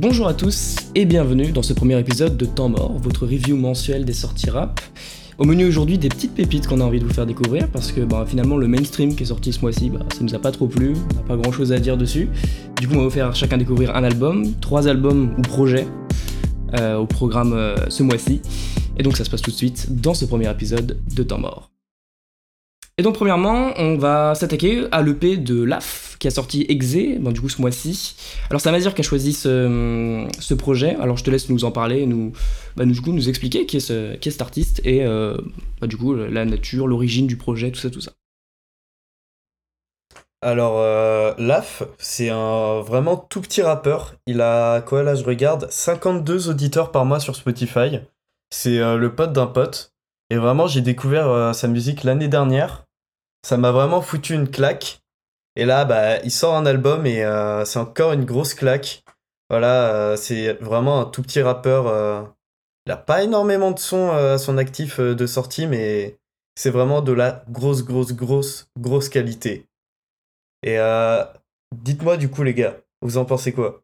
Bonjour à tous et bienvenue dans ce premier épisode de Temps Mort, votre review mensuel des sorties rap. Au menu aujourd'hui, des petites pépites qu'on a envie de vous faire découvrir parce que bah, finalement le mainstream qui est sorti ce mois-ci, bah, ça nous a pas trop plu, on n'a pas grand chose à dire dessus. Du coup, on va vous faire chacun découvrir un album, trois albums ou projets euh, au programme euh, ce mois-ci. Et donc ça se passe tout de suite dans ce premier épisode de Temps Mort. Et donc premièrement, on va s'attaquer à l'EP de LAF qui a sorti Exe, du coup ce mois-ci. Alors c'est Amazir qui a choisi ce, projet, alors je te laisse nous en parler, nous, bah, nous expliquer qui est, ce, qui est cet artiste et euh, bah, du coup la nature, l'origine du projet, tout ça, tout ça. Alors euh, Laf, c'est un vraiment tout petit rappeur. Il a quoi là je regarde 52 auditeurs par mois sur Spotify. C'est euh, le pote d'un pote. Et vraiment j'ai découvert sa musique l'année dernière ça m'a vraiment foutu une claque. Et là, bah, il sort un album et euh, c'est encore une grosse claque. Voilà, euh, c'est vraiment un tout petit rappeur. Euh, il n'a pas énormément de sons à son actif de sortie, mais c'est vraiment de la grosse, grosse, grosse, grosse qualité. Et dites-moi du coup, les gars, vous en pensez quoi?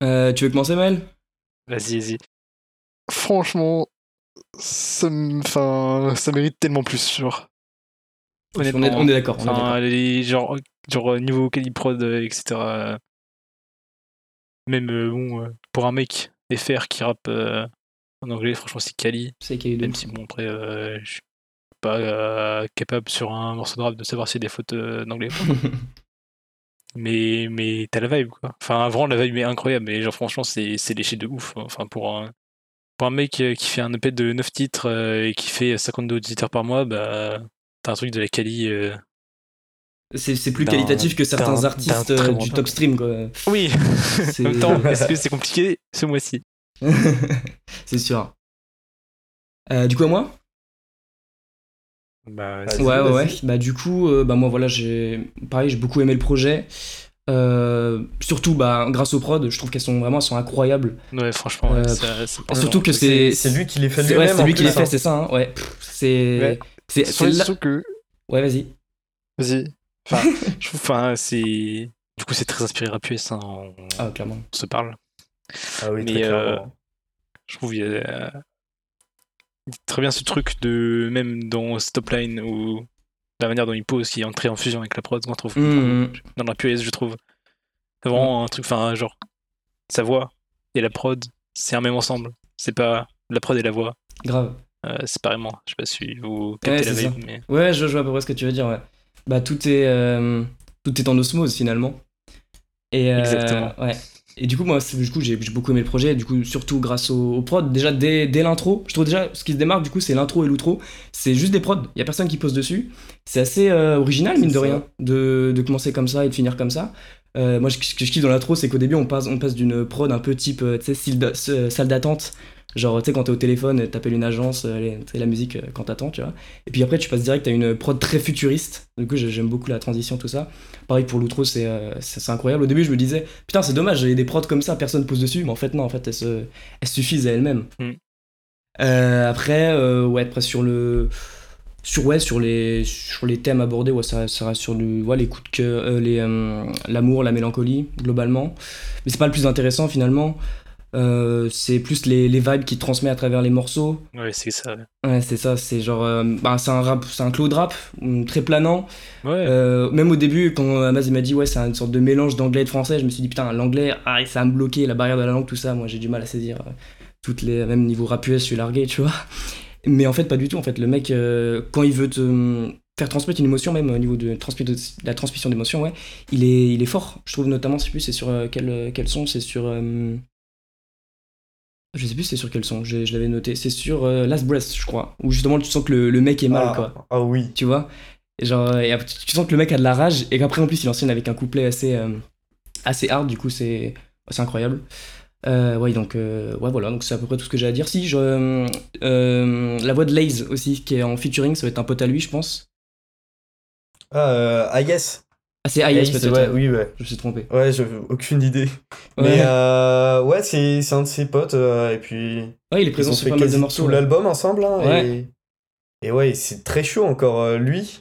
Tu veux commencer, Mel Vas-y, vas-y. Franchement, ça, ça mérite tellement plus, genre. On est, on est d'accord. genre, genre niveau Caliprod, etc. Même euh, bon, euh, pour un mec FR qui rappe euh, en anglais, franchement, c'est Kali. C'est Kali. Même si, bon, après, je suis pas capable sur un morceau de rap de savoir s'il y a des fautes d'anglais. mais mais t'as la vibe, quoi. Enfin, vraiment, la vibe est incroyable. Mais genre, franchement, c'est léché de ouf. Enfin, pour un, pour un mec qui fait un EP de 9 titres et qui fait 52 auditeurs par mois, bah T'as un truc de la quali. Euh, c'est plus qualitatif que certains artistes euh, du top stream, quoi. Oui, en même temps, est-ce que c'est compliqué ce mois-ci? C'est sûr. Euh, du coup, à moi? Bah, ouais, ouais, ouais. Bah, du coup, bah, moi, voilà, j'ai. Pareil, j'ai beaucoup aimé le projet. surtout bah, grâce aux prod, je trouve qu'elles sont vraiment elles sont incroyables. Ouais, franchement. surtout que c'est. C'est lui qui les fait lui-même. c'est lui qui les fait, c'est ça. Hein. Ouais, c'est. C'est que. Ouais, vas-y. Vas-y. Enfin, enfin c'est. Du coup, c'est très inspiré rap US, hein, on... Ah, clairement. On se parle. Ah oui, Mais, très euh, je trouve qu'il y a très bien ce truc de même dans Stopline ou la manière dont il pose qui est entré en fusion avec la prod qu'on trouve mmh. dans la US je trouve c'est vraiment mmh. un truc enfin genre sa voix et la prod c'est un même ensemble c'est pas la prod et la voix grave euh, séparément. Je sais pas si vous captez la vibe, mais... Ouais, je, vois à peu près ce que tu veux dire, ouais. Bah, tout est, euh, tout est en osmose, finalement. Et, euh, Exactement. Ouais. Et du coup, moi, du coup, j'ai beaucoup aimé le projet, du coup, surtout grâce au, au prod. Déjà, dès, dès l'intro, je trouve déjà, ce qui se démarque, du coup, c'est l'intro et l'outro. C'est juste des prods, il y a personne qui pose dessus. C'est assez original, mine de rien, de, de, commencer comme ça et de finir comme ça. moi, ce que je kiffe dans l'intro, c'est qu'au début, on passe, on passe d'une prod un peu type, tu sais, salle d'attente Genre, tu sais, quand t'es au téléphone, t'appelles une agence, c'est la musique euh, quand t'attends, tu vois. Et puis après, tu passes direct à une prod très futuriste. Du coup, j'aime beaucoup la transition, tout ça. Pareil pour l'outro, euh, c'est incroyable. Au début, je me disais, putain, c'est dommage, j'ai des prods comme ça, personne pose dessus. Mais en fait, non, en fait, elles, se, elles suffisent à elles-mêmes. Mm. Euh, après, ouais, après, sur le. Sur, ouais, sur, les, sur les thèmes abordés, ouais, ça, ça reste sur du, ouais, les coups de cœur, l'amour, la mélancolie, globalement. Mais c'est pas le plus intéressant finalement. Euh, c'est plus les, les, vibes qu'il transmet à travers les morceaux. Ouais, c'est ça. Ouais, c'est ça. C'est genre, euh, bah, c'est un rap, c'est un cloud rap mm, très planant. Ouais. Euh, même au début, quand Amaz m'a dit ouais, c'est une sorte de mélange d'anglais et de français, je me suis dit putain, l'anglais, ah, ça va me bloquer la barrière de la langue, tout ça. Moi, j'ai du mal à saisir toutes les, même niveau rap US, je suis largué, tu vois. Mais en fait, pas du tout. En fait, le mec, quand il veut te mm, faire transmettre une émotion, même au niveau de, la transmission d'émotion, ouais, il est, il est fort. Je trouve notamment, je sais plus, c'est sur quel, quel son, c'est sur je sais plus c'est sur quel son, je, l'avais noté. C'est sur euh, Last Breath, je crois. Où justement tu sens que le, mec est mal, ah, quoi. Ah oui. Tu vois? Et genre, et tu sens que le mec a de la rage et qu'après en plus il enseigne avec un couplet assez, euh, assez hard, du coup c'est incroyable. Euh, ouais, donc, ouais, voilà, donc c'est à peu près tout ce que j'ai à dire. Si, je, la voix de Laze aussi, qui est en featuring, ça va être un pote à lui, je pense. Ah, ah yes. Ah, c'est Ayes peut-être. oui, ouais. Je me suis trompé. Ouais, j'ai aucune idée. Mais euh, ouais, c'est un de ses potes. Euh, et puis. Ouais, il est présent sur pas mal de morceaux. tout l'album ensemble. Hein, ouais. Et, et ouais, c'est très chaud encore. Euh, lui,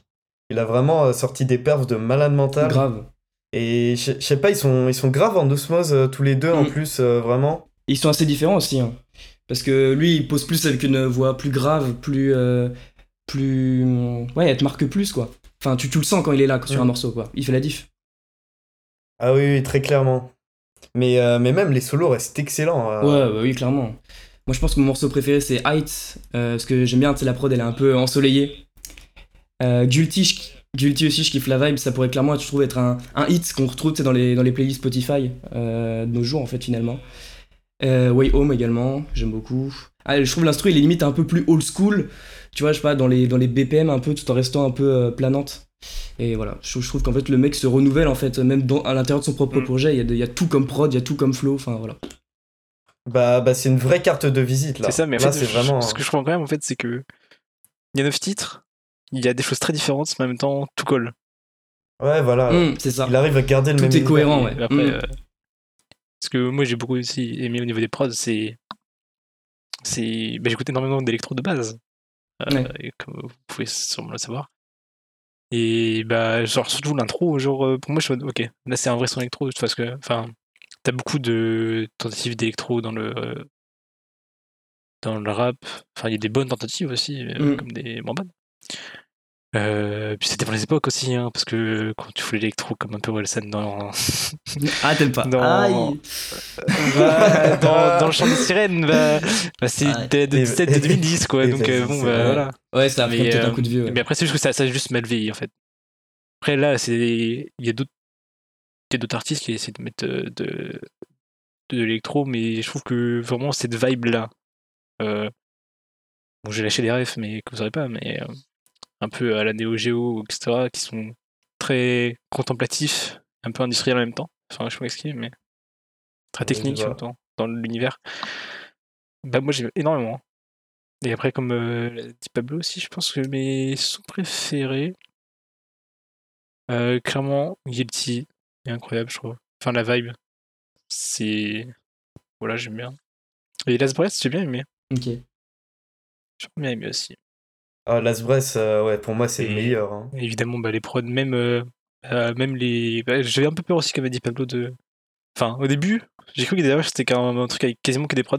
il a vraiment sorti des perfs de malade mental. Grave. Et je sais pas, ils sont, ils sont graves en osmose tous les deux en Mm. plus, vraiment. Ils sont assez différents aussi. hein. Parce que lui, il pose plus avec une voix plus grave, plus. plus. Ouais, elle te marque plus, quoi. Enfin, tu, tu le sens quand il est là, sur un Mm. morceau, quoi. Il fait la diff. Ah oui, oui, très clairement. Mais, euh, mais même les solos restent excellents. euh. Ouais, bah oui, clairement. Moi, je pense que mon morceau préféré, c'est Heights. euh, parce que j'aime bien, tu sais, la prod, elle est un peu ensoleillée. Euh, Guilty, je- Guilty aussi, je kiffe la vibe. Ça pourrait clairement, je trouve, être un, un hit qu'on retrouve tu sais, dans les, dans les playlists Spotify euh, de nos jours, en fait, finalement. Euh, Way Home également, j'aime beaucoup. Ah, je trouve l'instru, il est limite un peu plus old school. Tu vois, je sais pas, dans les, dans les BPM un peu, tout en restant un peu euh, planante. Et voilà, je, je trouve qu'en fait, le mec se renouvelle, en fait, même dans, à l'intérieur de son propre Mm. projet. Il y, a de- il y a tout comme prod, il y a tout comme flow. Enfin, voilà. Bah, bah c'est une vraie carte de visite là. C'est ça, mais en là, fait, c'est je- vraiment. ce que je comprends quand même, en fait, c'est que il y a 9 titres, il y a des choses très différentes, mais en même temps, tout colle. Ouais, voilà. Mm, c'est ça. Il arrive à garder le Tout même. est univers. cohérent, ouais. Après, Mm. euh, ce que moi j'ai beaucoup aussi aimé au niveau des prods, c'est. c'est bah, J'écoute énormément d'électro de base, Ouais. et comme vous pouvez sûrement le savoir. Et bah, genre, surtout l'intro, genre, euh, pour moi, je suis ok, là c'est un vrai son électro, parce que, enfin, t'as beaucoup de tentatives d'électro dans le. euh, dans le rap. Enfin, il y a des bonnes tentatives aussi, euh, Mm. comme des bonnes. Euh, puis c'était pour les époques aussi, hein, parce que quand tu fais l'électro comme un peu Wilson dans, Ah, t'aimes pas. Dans- Aïe. bah, dans, dans le chant des sirènes, bah, bah, c'est Ouais. de, de Et- 17 de 2010, quoi. Donc, euh, bon, bah, voilà. Ouais, ça Mais, un euh, coup de vieux. ouais. Mais après, c'est juste que ça, ça a juste mal vieilli, en fait. Après, là, il y a d'autres artistes qui essaient de mettre euh, de, de l'électro, mais je trouve que vraiment cette vibe-là. Bon, j'ai lâché des refs, mais que vous saurez pas, mais un peu à la Neo Geo, etc., qui sont très contemplatifs, un peu industriels en même temps. Enfin, je sais pas mais très Ouais, techniques en même temps, dans l'univers. Bah, moi, j'aime énormément. Et après, comme euh, dit Pablo aussi, je pense que mes sons préférés, euh, clairement, Guilty est incroyable, je trouve. Enfin, la vibe, c'est. Voilà, j'aime bien. Et Last Breath, j'ai bien aimé. Ok. J'ai bien aimé aussi. Ah, Las Bress, euh, ouais, pour moi, c'est le meilleur. hein. Évidemment, bah, les prods, même, euh, euh, même les. bah, J'avais un peu peur aussi, comme a dit Pablo, de. Enfin, au début, j'ai cru que d'ailleurs c'était qu'un un truc avec quasiment que des prods.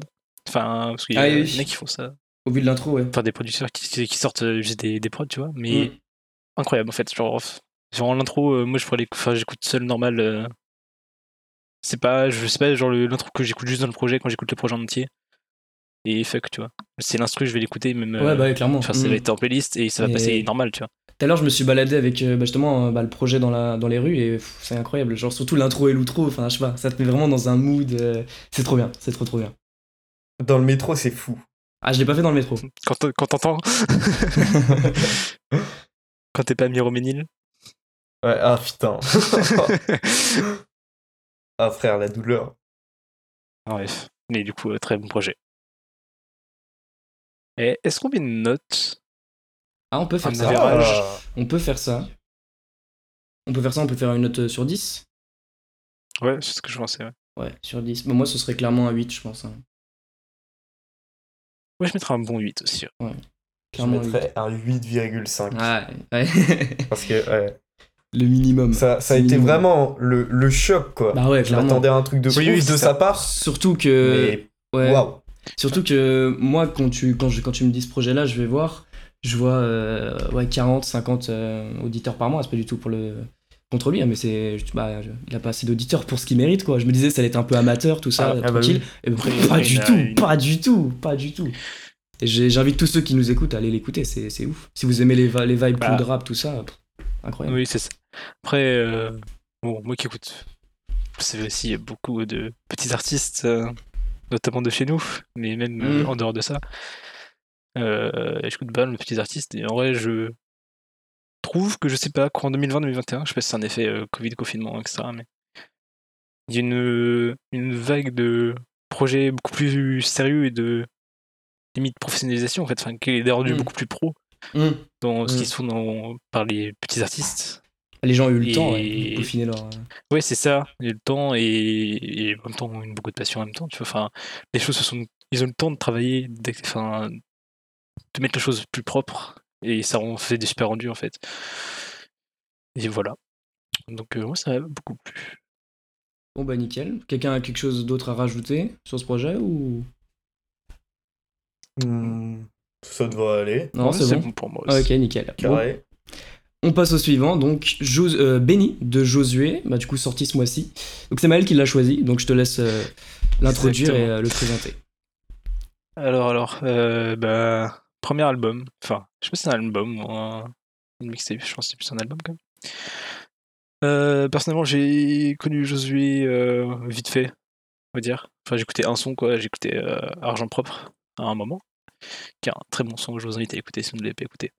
Enfin, parce qu'il y a Ah oui, des oui. mecs qui font ça. Au vu de l'intro, ouais. Enfin, des producteurs qui, qui sortent euh, juste des, des prods, tu vois. Mais Mm. incroyable, en fait. Genre, genre l'intro, euh, moi, je pourrais enfin, j'écoute seul normal. euh, C'est pas, je sais pas, genre l'intro que j'écoute juste dans le projet quand j'écoute le projet en entier. Et fuck, tu vois. C'est l'instru, je vais l'écouter, même. Ouais, bah clairement. Enfin, ça va être en playlist et ça va Et- passer normal, tu vois. Tout à l'heure, je me suis baladé avec euh, bah, justement euh, bah, le projet dans, la, dans les rues et c'est incroyable. Genre, surtout l'intro et l'outro, enfin, je sais pas, ça te met vraiment dans un mood. euh, c'est trop bien, c'est trop trop bien. Dans le métro, c'est fou. Ah, je l'ai pas fait dans le métro. Quand t'entends. quand t'es pas Miroménil. Ouais, ah putain. ah frère, la douleur. Bref. Mais du coup, très bon projet. Et est-ce qu'on met une note? Ah, on peut faire Un ça. On peut faire ça. On peut faire ça, on peut faire une note euh, sur 10. Ouais, c'est ce que je pensais. Ouais. Ouais, sur 10. Bah, moi, ce serait clairement un 8, je pense. hein. Moi, je mettrais un bon 8 aussi. ouais. je Clairement un 8. mettrais un 8,5. Ah, ouais. Parce que ouais, le minimum. ça, ça a été minimum. vraiment le, le choc, quoi. Bah ouais, je clairement. m'attendais à un truc de Oui, oui, de sa part. Surtout que. Mais ouais. waouh. Surtout que moi, quand tu, quand, je, quand tu me dis ce projet-là, je vais voir, je vois euh, ouais, 40, 50 euh, auditeurs par mois. C'est pas du tout pour le contre lui, hein, mais c'est, bah, il a pas assez d'auditeurs pour ce qu'il mérite, quoi. Je me disais, ça allait être un peu amateur, tout ça, Ah, ah bah tranquille. oui. Et pas du tout, une- pas du tout, pas du tout. J'ai- j'invite tous ceux qui nous écoutent à aller l'écouter, c'est, c'est ouf. Si vous aimez les, les vibes Bah. de rap, tout ça, pff, incroyable. Oui, c'est ça. Après, euh, bon, moi qui écoute, c'est aussi il y a beaucoup de petits artistes, notamment de chez nous, mais même euh, Mm. en dehors de ça. Euh, pas mal de petits artistes et en vrai, je trouve que je sais pas, qu'en 2020-2021, je sais pas si c'est un effet euh, Covid, confinement, etc., mais il y a une, une vague de projets beaucoup plus sérieux et de limite professionnalisation en fait, enfin, qui est rendu Mm. beaucoup plus pro Hum. dans ce Mm. qui se fait dans- par les petits artistes. Les gens ont eu le Et- temps ouais, de peaufiner leur. euh, Ouais, c'est ça. Il y a le temps et, et en même temps, une, beaucoup de passion en même temps. Tu vois, enfin, les choses se sont. Ils ont le temps de travailler, enfin, de mettre les choses plus propres et ça en fait des super rendus en fait. Et voilà. Donc moi ça m'a beaucoup plu. Bon bah nickel. Quelqu'un a quelque chose d'autre à rajouter sur ce projet ou? Hmm, Ça devrait aller. Non, c'est bon. pour moi ah, ok, nickel. On passe au suivant, donc Jos euh, Benny de Josué, bah, du coup sorti ce mois-ci. Donc c'est Maël qui l'a choisi, donc je te laisse euh, l'introduire et euh, le présenter. Alors, alors, bah, premier album, enfin, je sais pas si c'est un album ou un, mixtape, je pense que c'est plus un album quand même. personnellement, j'ai connu Josué vite fait, on va dire. Enfin, j'écoutais un son, quoi, j'écoutais Argent Propre à un moment, qui est un très bon son que je vous invite à écouter si vous ne l'avez pas écouté.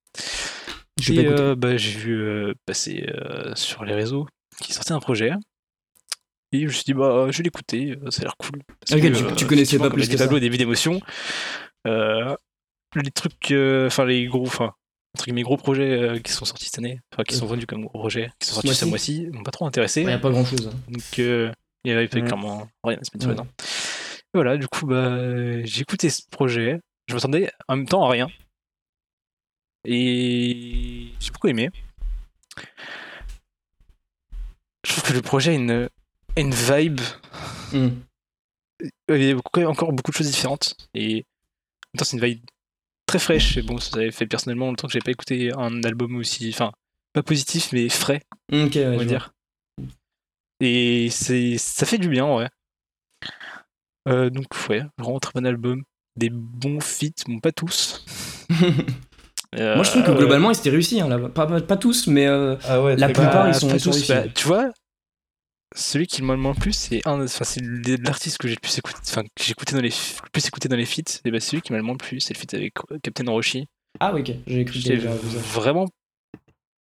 J'ai euh, bah, vu euh, passer euh, sur les réseaux qu'il sortait un projet. Et je me suis dit, bah, je vais l'écouter, ça a l'air cool. ok, tu, tu connaissais pas plus que ça. des vidéos d'émotion. les trucs, enfin, les gros, enfin, entre mes gros projets qui sont sortis cette année, enfin, qui sont vendus comme gros projets, qui sont sortis ce mois-ci, m'ont pas trop intéressé. Il n'y a pas grand chose. Hein. Donc, il y avait clairement rien à se mettre Voilà, du coup, bah, j'ai écouté ce projet. Je m'attendais en même temps à rien. Et j'ai beaucoup aimé. Je trouve que le projet a une, une vibe. Hmm. Il y a encore beaucoup de choses différentes. Et en même temps, c'est une vibe très fraîche. Et bon, ça avait fait personnellement longtemps que j'ai pas écouté un album aussi. Enfin, pas positif, mais frais. on va dire. Et c'est, ça fait du bien, ouais. Euh, donc, ouais, vraiment très bon album. Des bons feats, bon, pas tous. Moi, je trouve que euh, globalement, ils étaient réussis. Hein, pas, pas, tous, mais euh, ah la plupart, ils sont, réussis. Bah, tu vois, celui qui m'a le moins plus, c'est un, c'est l'artiste que j'ai le plus écouté, enfin, que écouté dans les, le plus écouté dans les feats. Et bah, celui qui m'a le moins plu, c'est le feat avec Captain Roshi. Ah, oui, ok, j'ai écouté. Vraiment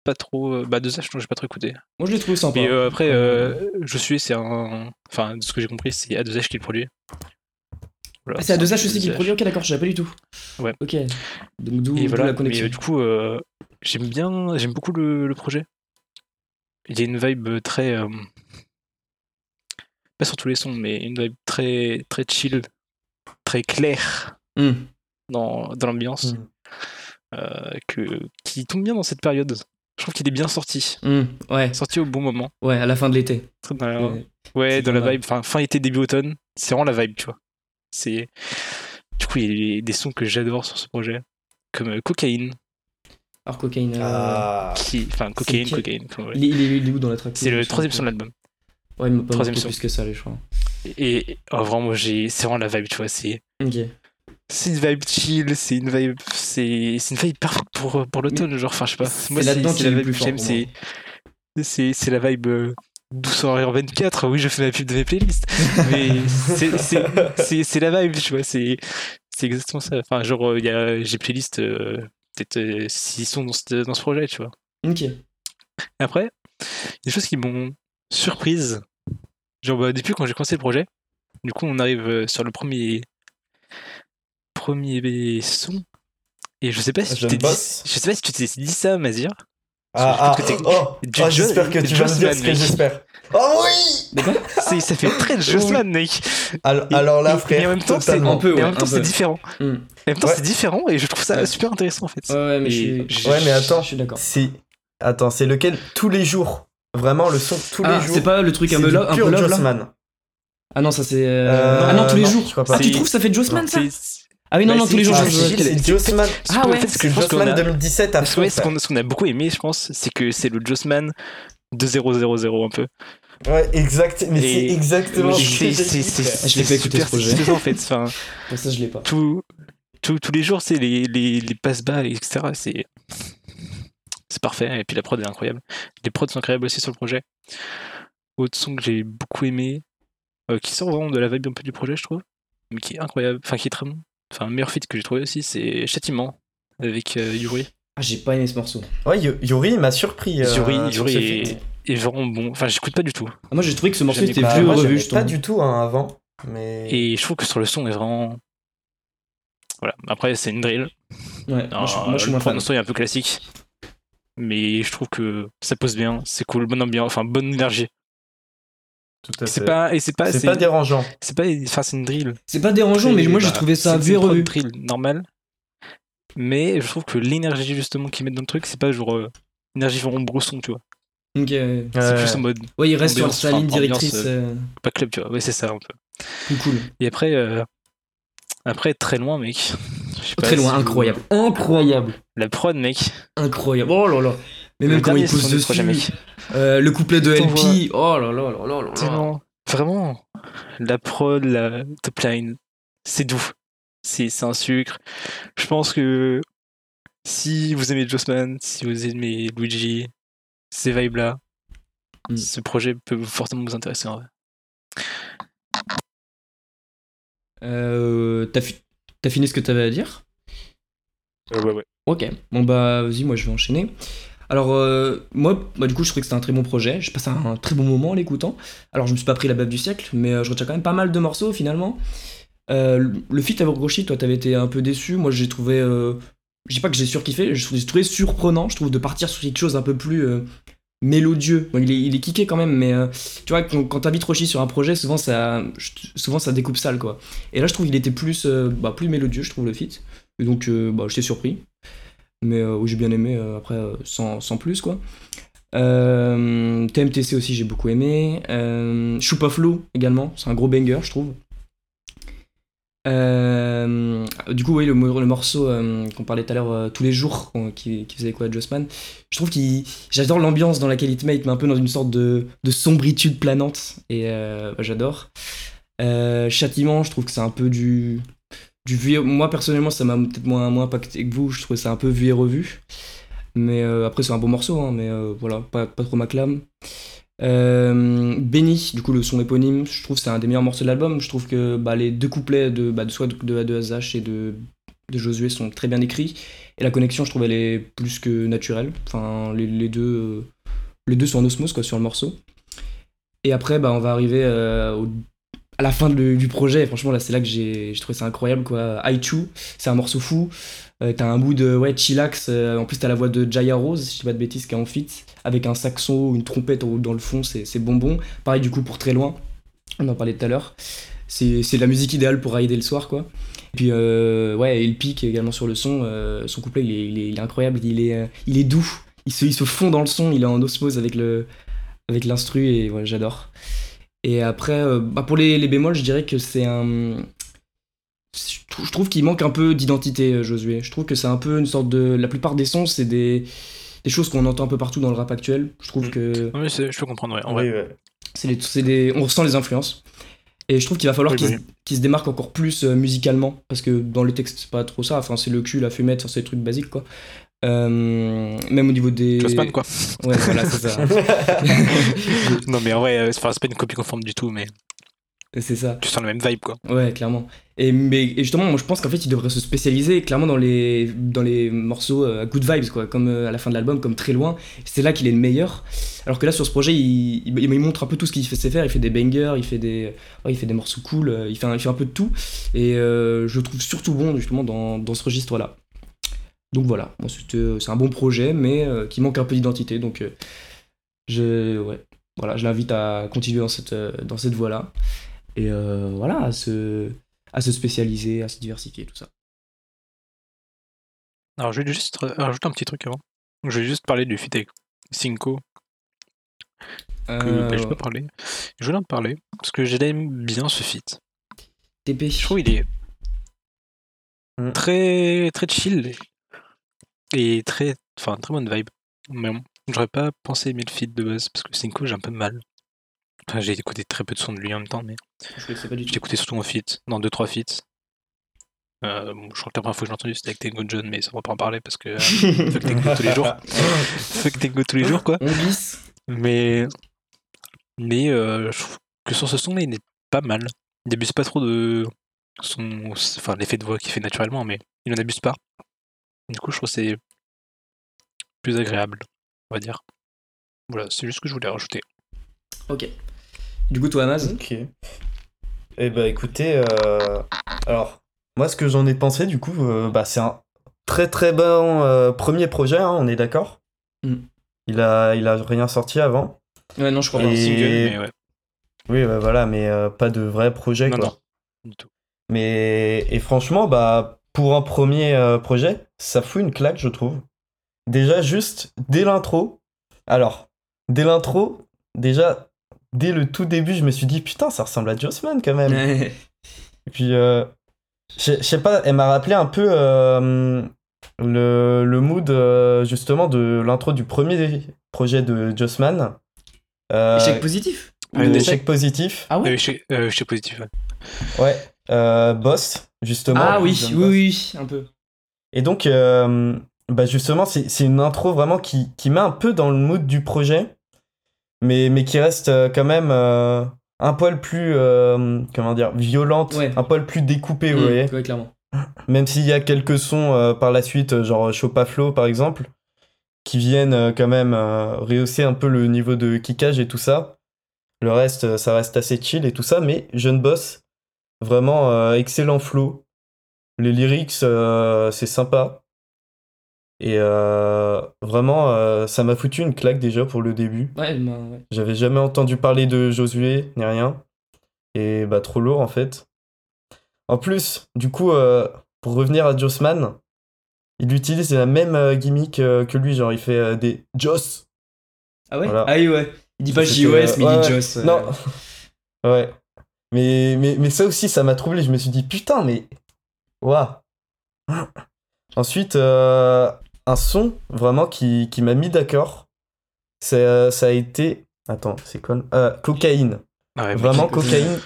pas trop. Euh, bah, deux H, j'ai pas trop écouté. Moi, je l'ai trouvé sympa. Et après, je suis, c'est un. Enfin, de ce que j'ai compris, c'est A2H qui le produit ah, c'est à 2H aussi qui produit, ok d'accord, je savais pas du tout. Ouais. Ok. Donc d'où la connexion. Mais, du coup, euh, j'aime bien, j'aime beaucoup le, projet. Il y a une vibe très. Euh, pas sur tous les sons, mais une vibe très, très chill, très claire hmm. dans, dans l'ambiance. Hmm. Euh, que, qui tombe bien dans cette période. Je trouve qu'il est bien sorti. Hmm, ouais. Sorti au bon moment. Ouais, à la fin de l'été. Ouais, dans la vibe, fin été, début automne. C'est vraiment la vibe, tu vois. C'est du coup il y a des sons que j'adore sur ce projet, comme euh, Cocaïne. Alors Cocaïne. Euh, ah. Enfin Cocaïne, Cocaïne. Il, est, où dans la track C'est le troisième son de l'album. Ouais, mais pas troisième son. plus que ça, je crois. Et, oh, vraiment, j'ai, c'est vraiment la vibe, tu vois. C'est. Ok. C'est une vibe chill, c'est une vibe, c'est, c'est une vibe parfaite pour, pour l'automne, genre, enfin, je sais pas. Moi, c'est, c'est la vibe que j'aime, c'est, c'est, c'est la vibe euh, Douceur 24, oui, je fais ma pub de mes playlists. Mais c'est la vibe, tu vois. C'est exactement ça. Enfin, genre, j'ai playlist euh, peut-être 6 euh, sons dans ce, dans ce projet, tu vois. Ok. Après, il y a des choses qui m'ont surprise. Genre, bah, depuis quand j'ai commencé le projet, du coup, on arrive euh, sur le premier premier son. Et je sais pas si tu t'es dit, je sais pas si tu t'es dit ça, Mazir. Ah, ah, oh, oh, j'espère que tu vas me dire ce que j'espère. Oh oui Ça fait très Jossman, mec. Alors, là, frère, en même temps, c'est un peu, ouais, c'est différent. Hmm. En même temps, c'est différent et je trouve ça super intéressant en fait. Ouais, mais, je ouais, mais attends, je suis d'accord. Attends, c'est lequel tous les jours? Vraiment, le son tous les ah, jours. C'est pas le truc un peu là, un peu là. Ah non, ça c'est. Euh, euh, ah non, tous les jours. Ah, tu trouves ça fait Jossman ça ah oui, non, non, tous les jours, je C'est Jossman. Ah ouais, c'est Jossman 2017 à fond. Ce qu'on a beaucoup aimé, je pense, c'est que c'est le Jossman de 000 un peu. Ouais, exact, mais c'est exactement ce que Je l'ai pas écouté ce projet. en fait. Enfin, ça, je l'ai pas. Tout, tous les jours, c'est les, les, les passe-bas, etc. C'est c'est parfait. Et puis la prod est incroyable. Les prods sont incroyables aussi sur le projet. Autre son que j'ai beaucoup aimé, euh, qui sort vraiment de la vibe un peu du projet, je trouve, mais qui est incroyable, enfin qui est très bon. Enfin, un meilleur feat que j'ai trouvé aussi, c'est Châtiment avec euh, Yuri. Ah, j'ai pas aimé ce morceau. Ouais, Yuri m'a surpris. Euh, Yuri, Yuri est, vraiment bon. Enfin, j'écoute pas du tout. Ah, moi, j'ai trouvé que ce morceau était plus revu, je Pas du tout hein, avant. Mais... Et je trouve que sur le son est vraiment. Voilà. Après, c'est une drill. Ouais, moi, je, suis moins fan. Le son est un peu classique. Mais je trouve que ça pose bien, c'est cool, bonne ambiance, enfin bonne énergie. C'est pas et c'est pas c'est pas dérangeant. C'est pas enfin c'est une drill. C'est pas dérangeant mais moi j'ai bah, trouvé ça vu drill normal. Mais je trouve que l'énergie justement qu'ils mettent dans le truc, c'est pas genre euh, énergie vraiment brosson, tu vois. Ok. C'est plus en mode. Ouais, il reste sur sa ligne directrice. ambiance, euh, Pas club, tu vois. Ouais, c'est ça un peu. cool. Et après, euh, après très loin, mec. Je sais pas Très loin, si vous- incroyable. Incroyable. La prod, mec. Incroyable. Oh là là. Mais Le même quand il du dessus. euh, le couplet de LP. Oh là là là là là là. Tellement. Vraiment. La prod, la top line, c'est doux. C'est c'est un sucre. Je pense que si vous aimez Jossman, si vous aimez Luigi, ces vibes-là, Mm. ce projet peut fortement vous intéresser en vrai. Euh, T'as fi- t'as fini ce que t'avais à dire? Ouais, ouais. Ok, bon bah vas-y, moi je vais enchaîner. Alors euh, moi, bah, du coup je trouvais que c'était un très bon projet, j'ai passé un, très bon moment en l'écoutant. Alors je me suis pas pris la baffe du siècle, mais euh, je retiens quand même pas mal de morceaux finalement. Euh, le- feat avec Roshi, toi t'avais été un peu déçu, moi j'ai trouvé... Euh, je dis pas que j'ai surkiffé, je j'ai trouvé surprenant, je trouve de partir sur quelque chose un peu plus euh, mélodieux. Il, est, il kické quand même, mais tu vois, quand, quand t'invites Roshi sur un projet, souvent ça, souvent ça découpe sale quoi. Et là je trouve qu'il était plus, bah, plus mélodieux, je trouve le feat. Et donc euh, bah, j'étais surpris mais euh, oui, j'ai bien aimé euh, après euh, sans, sans plus quoi. TMTC aussi j'ai beaucoup aimé. Euh, Shoop of Low également c'est un gros banger je trouve. Du coup oui le, le morceau qu'on parlait tout à l'heure tous les jours qui, faisait quoi à Jossman je trouve qu'il j'adore l'ambiance dans laquelle il te met il te met un peu dans une sorte de, de sombritude planante et bah, j'adore. Châtiment je trouve que c'est un peu du du moi personnellement ça m'a peut-être moins, moins impacté que vous. Je trouvais ça un peu vu et revu. Mais euh, après c'est un bon morceau hein, mais euh, voilà pas, pas trop ma clame. Euh, Benny du coup le son éponyme je trouve que c'est un des meilleurs morceaux de l'album. Je trouve que bah, les deux couplets de, bah, de soit de, de, et de, de Josué sont très bien écrits. Et la connexion je trouve elle est plus que naturelle. Enfin les, deux euh, les deux sont en osmose quoi sur le morceau. Et après bah on va arriver au à la fin du projet, et franchement, là, c'est là que j'ai trouvé ça incroyable, quoi. C'est un morceau fou. Euh, t'as un bout de ouais, chillax. euh, en plus, t'as la voix de Jaya Rose, si je dis pas de bêtises, qui est en fit, avec un saxon ou une trompette dans le fond, c'est bonbon. Pareil, du coup, pour très loin, on en parlait tout à l'heure. C'est la musique idéale pour rider le soir, quoi. Et puis, euh, ouais, le pic également sur le son. son couplet, il est, il il incroyable, il est, il est doux. Il se, il se fond dans le son, il est en osmose avec le avec l'instru, et ouais, j'adore. Et après, euh, bah, pour les, les bémols, je dirais que c'est un. Je trou- je trouve qu'il manque un peu d'identité, euh, Josué. Je trouve que c'est un peu une sorte de. La plupart des sons, c'est des, des choses qu'on entend un peu partout dans le rap actuel. Je trouve Mm. que c'est- je peux comprendre, ouais. En vrai. Oui, ouais. c'est des, c'est des- on ressent les influences. Et je trouve qu'il va falloir Oui, qu'il oui. se- qu'il se démarque encore plus euh, musicalement. Parce que dans les textes, c'est pas trop ça. Enfin, c'est le cul, la fumette, enfin, c'est des trucs basiques, quoi. Euh, même au niveau des. Jossman, quoi. Ouais, voilà, c'est ça. non, mais en vrai, euh, c'est pas une copie conforme du tout, mais c'est ça. tu sens la même vibe, quoi. Ouais, clairement. Et, mais, et justement, moi je pense qu'en fait, il devrait se spécialiser clairement dans les, dans les morceaux euh, good vibes, quoi, comme euh, à la fin de l'album, comme très loin. C'est là qu'il est le meilleur. Alors que là, sur ce projet, il, il, il montre un peu tout ce qu'il sait faire. Il fait des bangers, il fait des, ouais, il fait des morceaux cool, il fait un, il fait un peu de tout. Et euh, je le trouve surtout bon, justement, dans, dans ce registre-là. Donc voilà, moi, c'était- c'est un bon projet, mais euh, qui manque un peu d'identité. Donc, euh, je, ouais, voilà, je l'invite à continuer dans cette, euh, dans cette voie-là. Et euh, voilà, à se, à se spécialiser, à se diversifier, tout ça. Alors, je vais juste ra- rajouter un petit truc avant. Je vais juste parler du feat avec Cinco, que Euh, bah, je peux parler. Je voulais en parler, parce que j'aime bien ce feat. TP. Je trouve qu'il est Mm. très, très chill et très, enfin, très bonne vibe. Mais bon, j'aurais pas pensé aimer le feat de base, parce que Cinco, j'ai un peu de mal. Enfin, j'ai écouté très peu de sons de lui en même temps, mais j'ai écouté surtout en feat, dans 2-3 feats. Euh, bon, je crois que la première fois que j'ai entendu c'était avec Tango John, mais ça va pas en parler parce que euh, fuck Tango tous les jours. Fuck Tango tous les jours, quoi. Mais, mais euh, je trouve que sur ce son-là, il est pas mal. Il abuse pas trop de son, enfin l'effet de voix qu'il fait naturellement, mais il en abuse pas. Du coup, je trouve que c'est plus agréable, on va dire. Voilà, c'est juste ce que je voulais rajouter. Ok. Du coup, toi, Amaz Ok. Eh bah écoutez, euh, alors moi ce que j'en ai pensé du coup, euh, bah, c'est un très très bon euh, premier projet, hein, on est d'accord Mm. Il a il a rien sorti avant. Ouais, non, je crois Et- pas. Un single, Et- mais ouais. Oui, bah, voilà, mais euh, pas de vrai projet Non, quoi. non. Du tout. Mais et franchement, bah pour un premier euh, projet, ça fout une claque, je trouve. Déjà juste dès l'intro. Alors, dès l'intro, déjà, dès le tout début, je me suis dit, putain, ça ressemble à Jossman quand même. Et puis, euh, je sais pas, elle m'a rappelé un peu euh, le, le mood, euh, justement, de l'intro du premier projet de Jossman. Euh, Échec positif Ah, l'échec. échec positif. Ah chez, euh, chez positif. ouais. Ouais. Euh, Boss, justement. Ah oui, oui, oui, un peu. Et donc, euh, bah justement, c'est c'est une intro vraiment qui, qui met un peu dans le mood du projet, mais, mais qui reste euh, quand même euh, un poil plus, euh, comment dire, violente, Ouais. un poil plus découpée, vous Mm, voyez. ouais, clairement. Même s'il y a quelques sons par la suite, genre Chopa Flow par exemple, qui viennent quand même rehausser un peu le niveau de kickage et tout ça. Le reste, ça reste assez chill et tout ça, mais Jeune Boss, vraiment euh, excellent flow. Les lyrics, euh, c'est sympa. Et euh, vraiment, euh, ça m'a foutu une claque déjà pour le début. Ouais, bah, ouais. J'avais jamais entendu parler de Josué, ni rien. Et bah, trop lourd en fait. En plus, du coup, euh, pour revenir à Jossman, il utilise la même gimmick que lui, genre il fait des Joss. Ah ouais? Voilà. Ah oui, ouais. Il dit pas JOS, mais il dit. Joss. Non. ouais. Mais, mais, mais ça aussi, ça m'a troublé. Je me suis dit, putain, mais. Waouh. Ensuite, euh, un son vraiment qui, qui m'a mis d'accord. Ça a été. Attends, c'est quoi euh, Cocaïne. Ah ouais. Vraiment, cocaïne.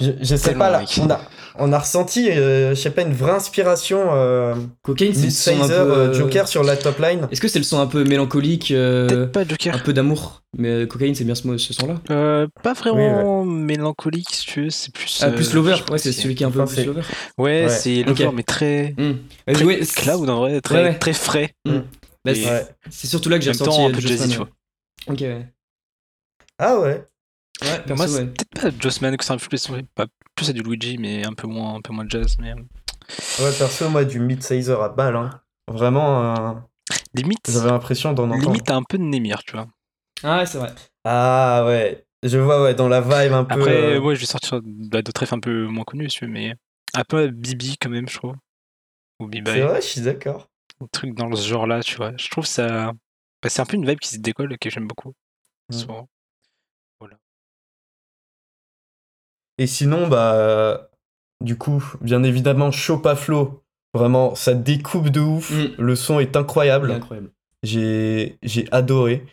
Je, je sais pas, là. mec. On a, on a ressenti, euh, je sais pas, une vraie inspiration. Euh, Cocaine, c'est le son un peu. euh, Joker sur la top line. Est-ce que c'est le son un peu mélancolique euh, Peut-être pas Un Joker. peu d'amour. Mais euh, cocaïne, c'est bien ce, son-là. Euh, pas vraiment mélancolique, si tu veux. C'est plus. Ah, euh, plus Lover. Ouais, c'est celui qui est un peu Enfin, plus Lover. Ouais, Ouais. c'est Lover, mais très. Hmm. très Ouais, cloud en vrai, très, très frais. Hmm. Bah, c'est- surtout là que j'ai ressenti temps, un peu jazzy, tu vois. Ok, ouais. Ah ouais. Ouais, perso, Moi, c'est ouais. peut-être pas Jossman que ça influe plus, pas plus à du Luigi, mais un peu moins, un peu moins de jazz. Mais euh, Ouais, perso, moi, du mid-sizer à balle. Hein. Vraiment, euh, limite, j'avais l'impression d'en entendre. limite à un peu de Nemir, tu vois. Ah, ouais, c'est vrai. Ah ouais. Je vois, ouais, dans la vibe un peu. Après, euh, ouais, je vais sortir d'autres refs un peu moins connus, mais un peu Bibi quand même, je trouve. Ou C'est Bibi, vrai, je suis d'accord. un truc dans ce genre-là, tu vois. Je trouve ça. bah, c'est un peu une vibe qui se décolle et que j'aime beaucoup. Souvent. Et sinon, bah, du coup, bien évidemment, Chopa Flow. Vraiment, ça découpe de ouf. Mm. Le son est incroyable. J'ai adoré.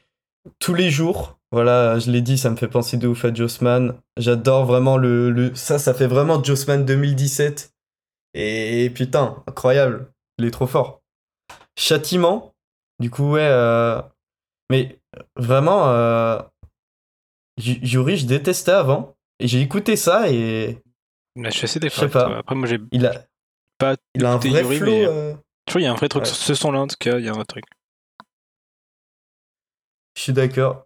Tous les jours, voilà, je l'ai dit, ça me fait penser de ouf à Jossman. J'adore vraiment le, le. Ça, ça fait vraiment Jossman 2017. Et, putain, incroyable. Il est trop fort. Châtiment, du coup, ouais. euh, Mais vraiment, euh... Yu- Yuri, je détestais avant. J'ai écouté ça et Là, je suis assez d'accord. pas. Après, moi, j'ai il a, pas. il a un vrai Yuri, flow. mais, euh, Tu vois, il y a un vrai truc Ouais. sur ce son-là, en tout cas, il y a un vrai truc. Je suis d'accord.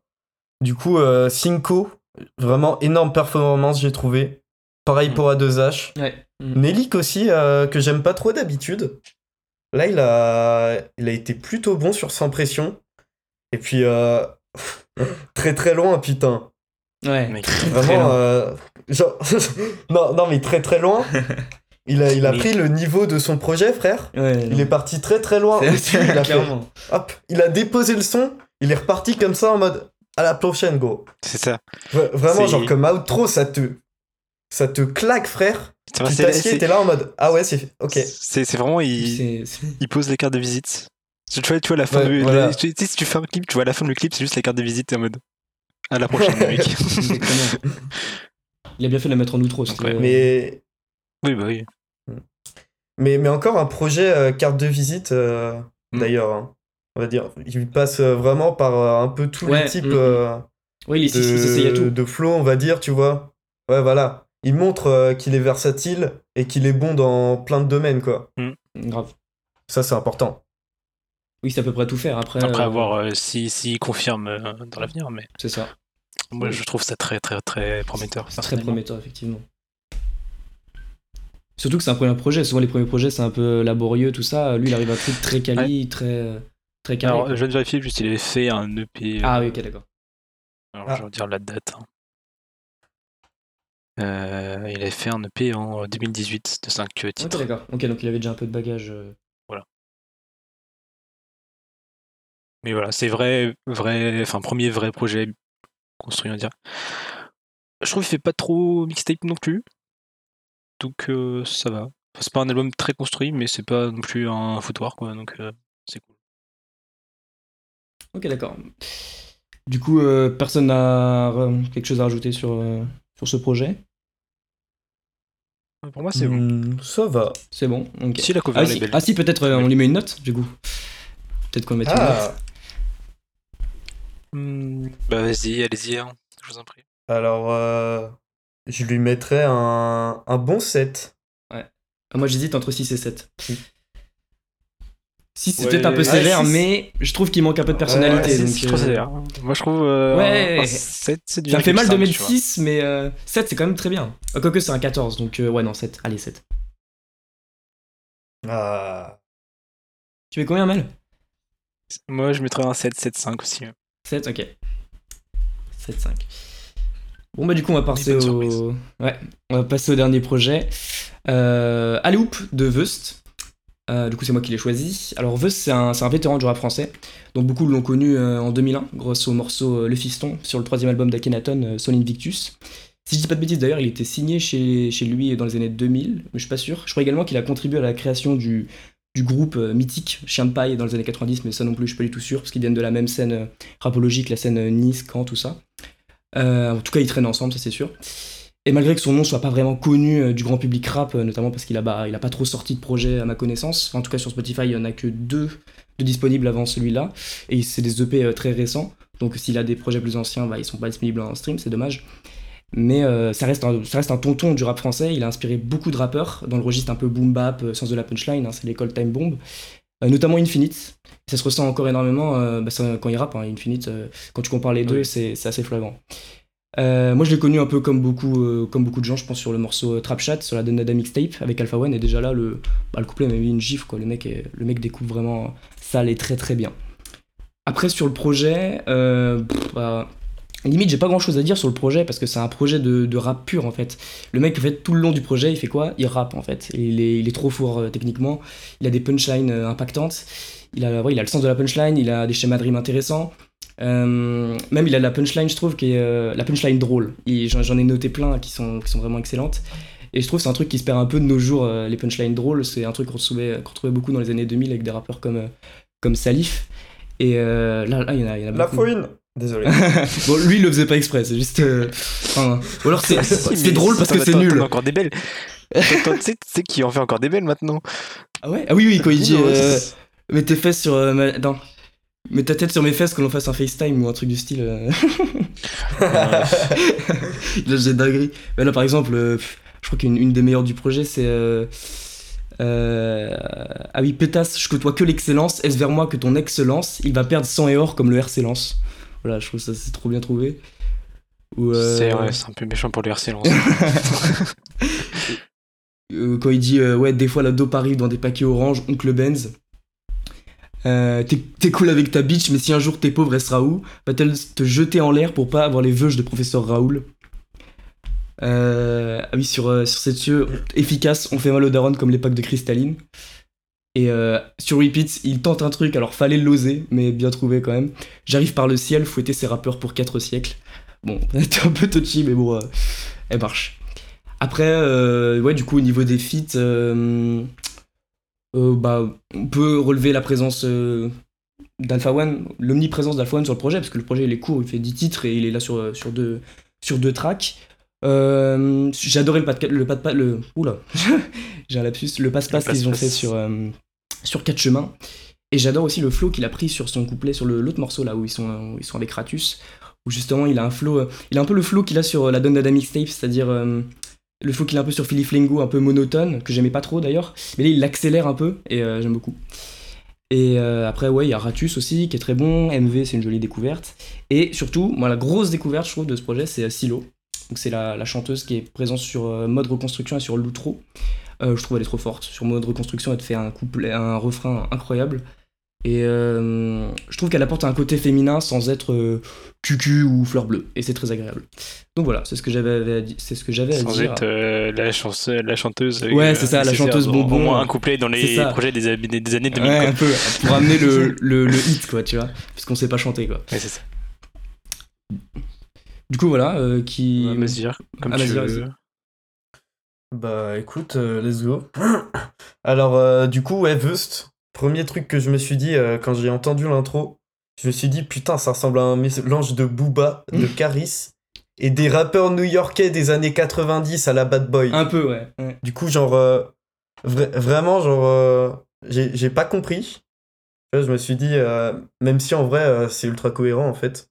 Du coup, euh, Cinco, vraiment énorme performance, j'ai trouvé. Pareil Mm. pour A2H. Ouais. Mm. Nelik aussi, euh, que j'aime pas trop d'habitude. Là, il a, il a été plutôt bon sur Sans Pression. Et puis, euh, très très loin, putain. Ouais. Mec, Vraiment, euh, genre, non, non, mais très très loin. Il a, il a Mais- pris le niveau de son projet, frère. Ouais, Il est parti très très loin. Il, a fait- hop, il a déposé le son. Il est reparti comme ça en mode à la prochaine, go. C'est ça. Vra- Vraiment, genre comme outro, ça te, ça te claque, frère. Tu c'est- t'assieds, c'est- t'es là en mode ah ouais, c'est ok. C'est c'est vraiment, il, pose les cartes de visite. Tu vois, tu vois la fin Ouais, du- voilà. la- tu tu sais, si tu fais un clip, tu vois la fin du clip, c'est juste les cartes de visite, en mode. À la prochaine, mec. Il a bien fait de la mettre en outro. c'était- Ouais. Mais, oui, bah oui. mais, mais encore un projet euh, carte de visite, euh, Mm. d'ailleurs. hein. on va dire, il passe euh, vraiment par euh, un peu tous Ouais, les types mm, mm. euh, Ouais, il, il s'essaye à de, tout. de flow, on va dire, tu vois. Ouais, voilà. Il montre euh, qu'il est versatile et qu'il est bon dans plein de domaines, quoi. Grave. Ça, c'est important. Oui, c'est à peu près tout faire. Après, Après euh, avoir euh, si, si confirme euh, dans l'avenir, mais C'est ça. moi je trouve ça très très très prometteur. Très prometteur, effectivement. Surtout que c'est un premier projet. Souvent, les premiers projets, c'est un peu laborieux, tout ça. Lui, il arrive à un truc très quali, très, très carré. Alors, je viens de vérifier, juste il avait fait un EP. ah oui, ok, d'accord. Alors, Ah. je vais dire la date. hein. Euh, il avait fait un EP en 2018 de 5 Ok, titres. d'accord. Ok, donc il avait déjà un peu de bagage. Mais voilà, c'est vrai, vrai, enfin premier vrai projet construit, on va dire. Je trouve qu'il fait pas trop mixtape non plus, donc ça va. c'est pas un album très construit, mais c'est pas non plus un foutoir, quoi, donc c'est cool. Ok, d'accord. Du coup, personne n'a quelque chose à rajouter sur, sur ce projet? Pour moi, c'est bon. Hmm, ça va. C'est bon. Si la cover ah, si, ah si, peut-être euh, on lui met une note, du coup. Peut-être qu'on met une ah. note. Hmm, bah vas-y, allez-y, hein. je vous en prie. Alors, euh, je lui mettrais un, un bon 7. Ouais. Ah, moi, j'hésite entre 6 et 7. Si c'est peut-être un peu sévère, mais je trouve qu'il manque un peu de personnalité. donc, trop euh, sévère. Moi je trouve. Euh, ouais, 7, Ça fait mal de mettre 6, mais 7 euh, c'est quand même très bien. Quoique c'est un 14, donc ouais, non, 7. Allez, 7. Ah. Tu mets combien, Mel? Moi je mettrais un 7, 7, 5 aussi. 7, ok. 7, 5. Bon bah du coup on va passer au... Ouais, on va passer au dernier projet. Euh, Alloop de Vust. Euh, du coup, c'est moi qui l'ai choisi. Alors, Vust, c'est un, vétéran du rap français. Donc, beaucoup l'ont connu euh, en 2001, grâce au morceau euh, Le Fiston, sur le troisième album d'Akhenaton, Sol Invictus. Si je dis pas de bêtises, d'ailleurs, il était signé chez, chez lui dans les années 2000, mais je suis pas sûr. Je crois également qu'il a contribué à la création du, du groupe mythique Chien dans les années 90, mais ça non plus, je suis pas du tout sûr, parce qu'ils viennent de la même scène rapologique, la scène Nice, Caen, tout ça. en tout cas, ils traînent ensemble, ça c'est sûr. Et malgré que son nom soit pas vraiment connu euh, du grand public rap, euh, notamment parce qu'il a, bah, il a pas trop sorti de projet à ma connaissance, en tout cas sur Spotify il y en a que deux de disponibles avant celui-là, et c'est des EP euh, très récents, donc s'il a des projets plus anciens, bah, ils sont pas disponibles en stream, c'est dommage. Mais ça, reste un, ça reste un tonton du rap français, il a inspiré beaucoup de rappeurs dans le registre un peu boom bap, sens de la punchline, hein, c'est l'école Time Bomb, notamment Infinite. Ça se ressent encore énormément bah, quand il rappe, hein, Infinite, quand tu compares les deux, c'est assez flagrant. Euh, moi, je l'ai connu un peu comme beaucoup, euh, comme beaucoup de gens, je pense, sur le morceau euh, Trap Chat, sur la Donada Mixtape avec Alpha One. Et déjà là, le, bah, le couplet m'a mis une gifle, quoi. Le mec, le mec découpe vraiment ça allait très très bien. Après, sur le projet, bah, limite, j'ai pas grand chose à dire sur le projet parce que c'est un projet de, rap pur en fait. Le mec, en fait, tout le long du projet, il fait quoi? Il rappe en fait. il, est, il est trop fort techniquement. Il a des punchlines impactantes. Il a, il a le sens de la punchline, il a des schémas de rime intéressants. Euh, même il a la punchline, je trouve, qui est euh, la punchline drôle. J'en ai noté plein qui sont, qui sont vraiment excellentes. Et je trouve c'est un truc qui se perd un peu de nos jours, euh, les punchlines drôles. C'est un truc qu'on trouvait, trouvait, beaucoup dans les années 2000 avec des rappeurs comme, comme Salif. Et là, là, il y en a, y en a La fouine Désolé. bon, lui, il le faisait pas exprès, c'est juste. Enfin, ou alors c'est drôle parce que c'est nul. encore des belles. tu sais qui en fait encore des belles maintenant. Ah ouais? Ah oui, oui, quand il dit. Mets tes fesses sur. Attends. Mets ta tête sur mes fesses que l'on fasse un FaceTime ou un truc du style. Euh. là, j'ai dinguerie. Mais là, par exemple, euh, je crois qu'une des meilleures du projet, c'est. Euh, ah oui, pétasse, je côtoie que l'excellence. Est-ce vers moi que ton excellence Il va perdre sang et or comme le RC Lance? Voilà, je trouve ça c'est trop bien trouvé. C'est un peu méchant pour le RC Lance. quand il dit ouais, des fois la dope arrive dans des paquets orange, oncle Benz. Euh, t'es cool avec ta bitch, mais si un jour t'es pauvre, elle sera où? Va-t-elle te jeter en l'air pour pas avoir les veuches de professeur Raoul? Euh, Ah oui, sur, euh, sur cette yeux efficace, on fait mal au daron comme les packs de cristalline. Et sur Repeat, il tente un truc, alors fallait l'oser, mais bien trouvé quand même. J'arrive par le ciel, fouetter ses rappeurs pour 4 siècles. Bon, c'était un peu touchy, mais bon, elle marche. Après, ouais, du coup, au niveau des feats, euh, bah, on peut relever la présence euh, d'Alpha One, l'omniprésence d'Alpha One sur le projet, parce que le projet il est court, il fait 10 titres et il est là sur, sur, deux, sur deux tracks. Euh, J'adorais le pas de le pas de le oula j'ai un lapsus le passe-passe qu'ils ont fait sur sur quatre chemins et j'adore aussi le flow qu'il a pris sur son couplet sur l'autre morceau là où ils sont ils sont avec Kratus où justement il a un flow il a un peu le flow qu'il a sur la Don Dada mixtape c'est-à-dire le flow qu'il a un peu sur Philippe Lingo, un peu monotone, que j'aimais pas trop d'ailleurs. Mais là, il l'accélère un peu et euh, j'aime beaucoup. Et euh, après, ouais, il y a Ratus aussi, qui est très bon. MV, c'est une jolie découverte. Et surtout, moi, la grosse découverte, je trouve, de ce projet, c'est euh, Silo. Donc, c'est la, chanteuse qui est présente sur mode reconstruction et sur l'outro. Je trouve elle est trop forte. Sur mode reconstruction, elle te fait un couplet, un refrain incroyable. Et euh, je trouve qu'elle apporte un côté féminin sans être euh, cucu ou fleur bleue. Et c'est très agréable. Donc voilà, c'est ce que j'avais à, di- c'est ce que j'avais à Sans dire. être euh, la, chance, la chanteuse. euh, Ouais, c'est ça, la chanteuse bonbon. Au moins un couplet dans les projets des, des, années 2000. Ouais, quoi. un peu, pour amener le, le, le hit, quoi, tu vois. Parce qu'on sait pas chanter, quoi. Ouais, c'est ça. Du coup, voilà, euh, qui. Ouais, Vas-y, comme Ah, tu veux. Bah écoute, euh, let's go. Alors euh, du coup, ouais, Vust, premier truc que je me suis dit euh, quand j'ai entendu l'intro, je me suis dit putain, ça ressemble à un mélange de Booba, de Caris et des rappeurs new-yorkais des années 90 à la Bad Boy. Un peu, ouais. ouais. Du coup, genre vra- vraiment, genre j'ai pas compris. Je me suis dit, même si en vrai c'est ultra cohérent en fait.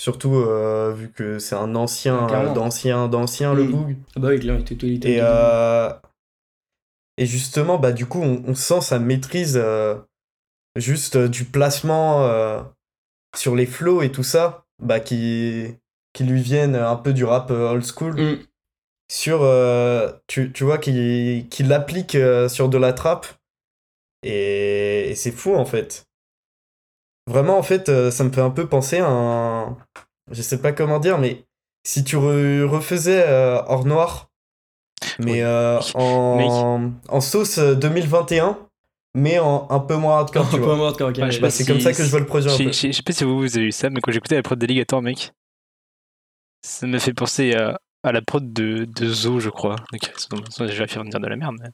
Surtout euh, vu que c'est un ancien, euh, d'ancien, d'ancien le. Boog. Ah bah oui, il était- il était- Et, euh, et justement, bah, du coup, on, on sent sa maîtrise euh, juste du placement sur les flows et tout ça, bah, qui, qui lui viennent un peu du rap old school. Mm. Sur, tu, tu vois, qui, qui l'applique sur de la trappe. Et, et c'est fou, en fait. Vraiment, en fait, euh, ça me fait un peu penser à un. Je sais pas comment dire, mais si tu re- refaisais euh, Hors Noir, mais Oui. euh, en, en sauce euh, 2021, mais en un peu moins hardcore, Un tu peu vois. moins hardcore, ok, Ouais, ouais. je sais Bah, pas c'est si- comme ça que je vois le projet Je un sais- peu. je sais pas si vous, vous avez eu ça, mais quand j'écoutais la prod d'Alligator, mec, ça m'a fait penser à, à la prod de, de Zo, je crois. Donc, je vais faire dire de la merde, mais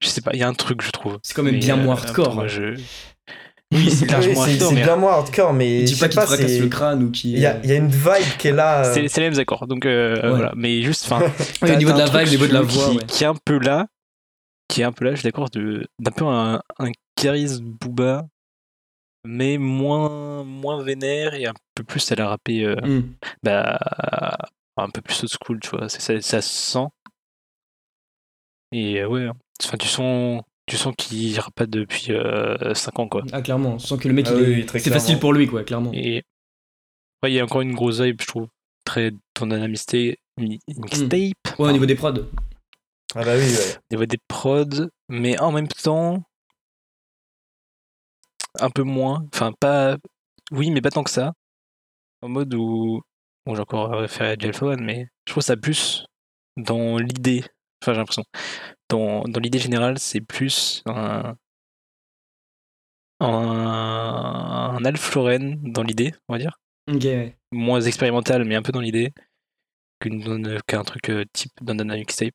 je sais pas, il y a un truc, je trouve. C'est quand même Mais, bien euh, moins hardcore. moi, hein. je... Oui, c'est Oui, largement c'est hardcore, c'est mais bien moins hardcore, mais Dis pas sais qu'il fracasse le crâne ou qui. il y a, il y a une vibe qui est là. euh, c'est les mêmes accords. Donc euh, Ouais. voilà, mais juste, enfin, au niveau de la un vague, au niveau de la qui- voix, ouais. qui est un peu là, qui est un peu là, je suis d'accord, de- d'un peu un, un Caris Booba, mais moins, moins vénère et un peu plus à la rapper, euh, Mm. bah, un peu plus old school, tu vois, ça, ça se sent. Et euh, ouais, hein. enfin, tu sens, tu sens qu'il rappe pas depuis 5 ans, quoi. Ah, clairement, sans que le mec, Ah il oui, est- c'est facile pour lui, quoi, clairement. Et ouais, il y a encore une grosse vibe, je trouve, très ton mixtape. mixtape Ouais, au niveau des prods. Ah bah oui, ouais. Y avait des prods, mais en même temps, un peu moins. Enfin, pas. Oui, mais pas tant que ça. En mode où. Bon, j'ai encore référé à Alpha One, mais je trouve ça plus dans l'idée. Enfin, j'ai l'impression. Dans, dans l'idée générale, c'est plus un. Un, un Alf Lauren dans l'idée, on va dire. Ouais. Moins expérimental, mais un peu dans l'idée. Qu'un truc euh, type d'un mixtape.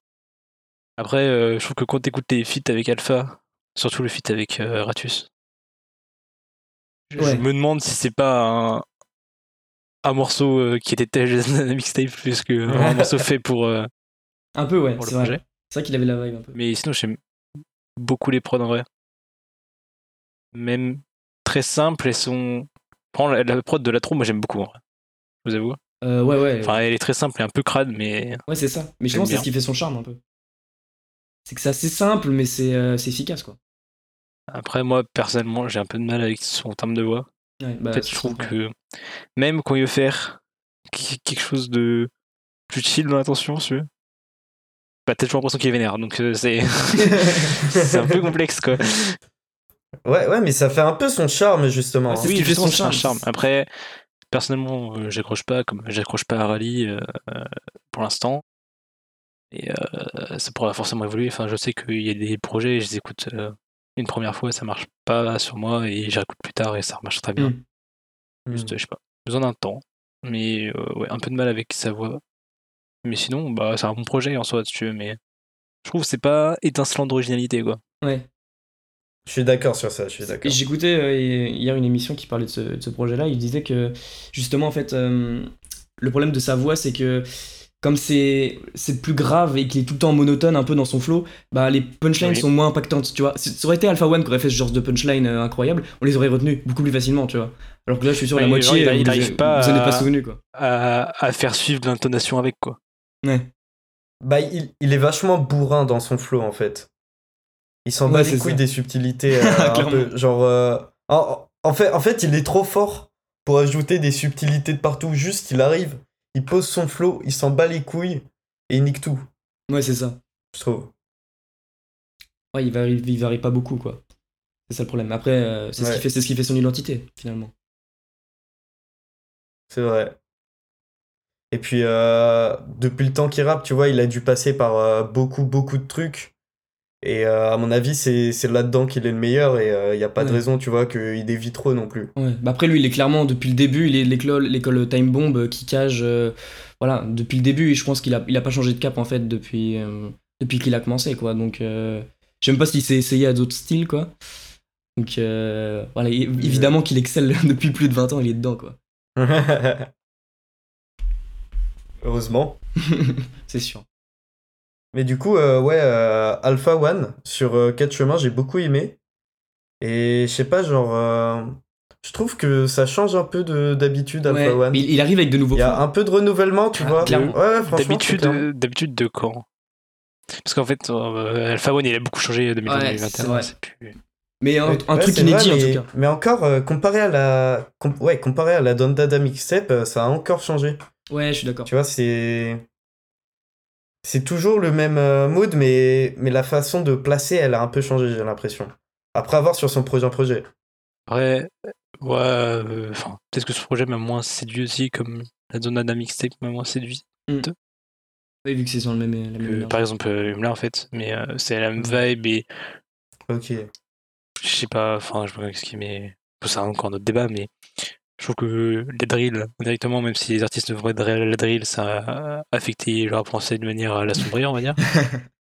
Après, euh, je trouve que quand t'écoutes les feats avec Alpha, surtout le feat avec euh, Ratus, je, me demande si c'est pas un, un morceau euh, qui était tel d'un mixtape plus qu'un morceau fait pour, Un peu, ouais, pour c'est le vrai. C'est vrai qu'il avait la vibe un peu. Mais sinon, j'aime beaucoup les prods en vrai. Même très simples, elles sont. Prends la, la prod de la moi j'aime beaucoup en vrai. Je vous avoue. Euh, ouais, ouais. Enfin, elle est très simple et un peu crade, mais Ouais, c'est ça. Mais je pense que c'est ce qui fait son charme un peu. C'est que c'est assez simple, mais c'est euh, c'est efficace, quoi. après, moi personnellement, j'ai un peu de mal avec son terme de voix. Ouais, bah, En fait, je trouve que même quand il veut faire quelque chose de plus chill dans l'intention, si tu veux, bah, t'as toujours l'impression qu'il est vénère, donc euh, c'est c'est un peu complexe quoi. Ouais, ouais, mais ça fait un peu son charme, justement. Ouais, qui fait justement, son c'est un charme. Après, personnellement, euh, j'accroche pas, comme j'accroche pas à Rally euh, euh, pour l'instant. Et euh, ça pourra forcément évoluer. Enfin, je sais qu'il y a des projets, je les écoute euh, une première fois, ça marche pas sur moi, et j'y réécoute plus tard et ça marche très bien. Mm. Juste, je sais pas, besoin d'un temps. Mais euh, ouais, un peu de mal avec sa voix. Mais sinon, bah, c'est un bon projet en soi, si tu veux, mais je trouve que c'est pas étincelant d'originalité, quoi. Ouais. Je suis d'accord sur ça, je suis d'accord. J'écoutais euh, hier une émission qui parlait de ce, de ce projet-là. Il disait que justement, en fait, euh, le problème de sa voix, c'est que comme c'est c'est plus grave et qu'il est tout le temps monotone un peu dans son flow, bah les punchlines Oui. sont moins impactantes, tu vois. Si Ça aurait été Alpha One qui aurait fait ce genre de punchline euh, incroyable, on les aurait retenus beaucoup plus facilement, tu vois. Alors que là, je suis sûr, la moitié, genre, il- vous il les- arrive pas vous à- souvenu, quoi. À, à faire suivre l'intonation avec, quoi. Ouais. Bah, il, il est vachement bourrin dans son flow, en fait. Il s'en bat Ouais, les couilles ça. des subtilités. euh, un Clairement. peu, genre, euh, en, en fait, en fait, il est trop fort pour ajouter des subtilités de partout. Juste, il arrive, il pose son flow, il s'en bat les couilles et il nique tout, Ouais, c'est ça. je trouve. Ouais, il varie, il varie pas beaucoup, quoi. C'est ça le problème. Après, euh, c'est ce, qui fait, ce qui fait son identité, finalement. C'est vrai. Et puis, euh, depuis le temps qu'il rappe, tu vois, il a dû passer par euh, beaucoup, beaucoup de trucs. Et à mon avis, c'est là-dedans qu'il est le meilleur. Et il n'y a pas de raison, tu vois, qu'il dévie trop non plus. Ouais. Bah après, lui, il est clairement, depuis le début, il est l'école Time Bomb qui cage. voilà, depuis le début, je pense qu'il a, il a pas changé de cap, en fait, depuis, depuis qu'il a commencé, quoi. Donc, je sais même pas s'il s'est essayé à d'autres styles, quoi. Donc euh, voilà, évidemment qu'il excelle depuis plus de 20 ans, il est dedans quoi. Heureusement. c'est sûr. Mais du coup, euh, ouais, euh, Alpha One sur 4 chemins, j'ai beaucoup aimé. Et je sais pas, genre. je trouve que ça change un peu d'habitude, Alpha One. Il, arrive avec de nouveaux. Il y a un peu de renouvellement, tu vois. Ouais, D'habitude, d'habitude de quand? Parce qu'en fait, Alpha One, il a beaucoup changé depuis 2021. c'est plus... Mais un, truc inédit en tout cas. Mais encore, euh, comparé à la, ouais, comparé à la euh, ça a encore changé. Ouais, je suis d'accord. Tu vois, c'est. C'est toujours le même euh, mood, mais... mais la façon de placer, elle a un peu changé, j'ai l'impression. Après avoir sur son projet en projet. Ouais, ouais, enfin, peut-être que ce projet m'a moins séduit aussi, comme la Dondada Mixtape m'a moins séduit. Mm. Oui, vu que c'est sur le même. La même par exemple, là en fait, mais c'est la même vibe et. Ok je sais pas, enfin, je sais pas ce qui mais c'est encore notre débat, mais je trouve que les drills, directement, même si les artistes ne vont pas la drill, ça a affecté leur français de manière à l'assombrir, on va dire.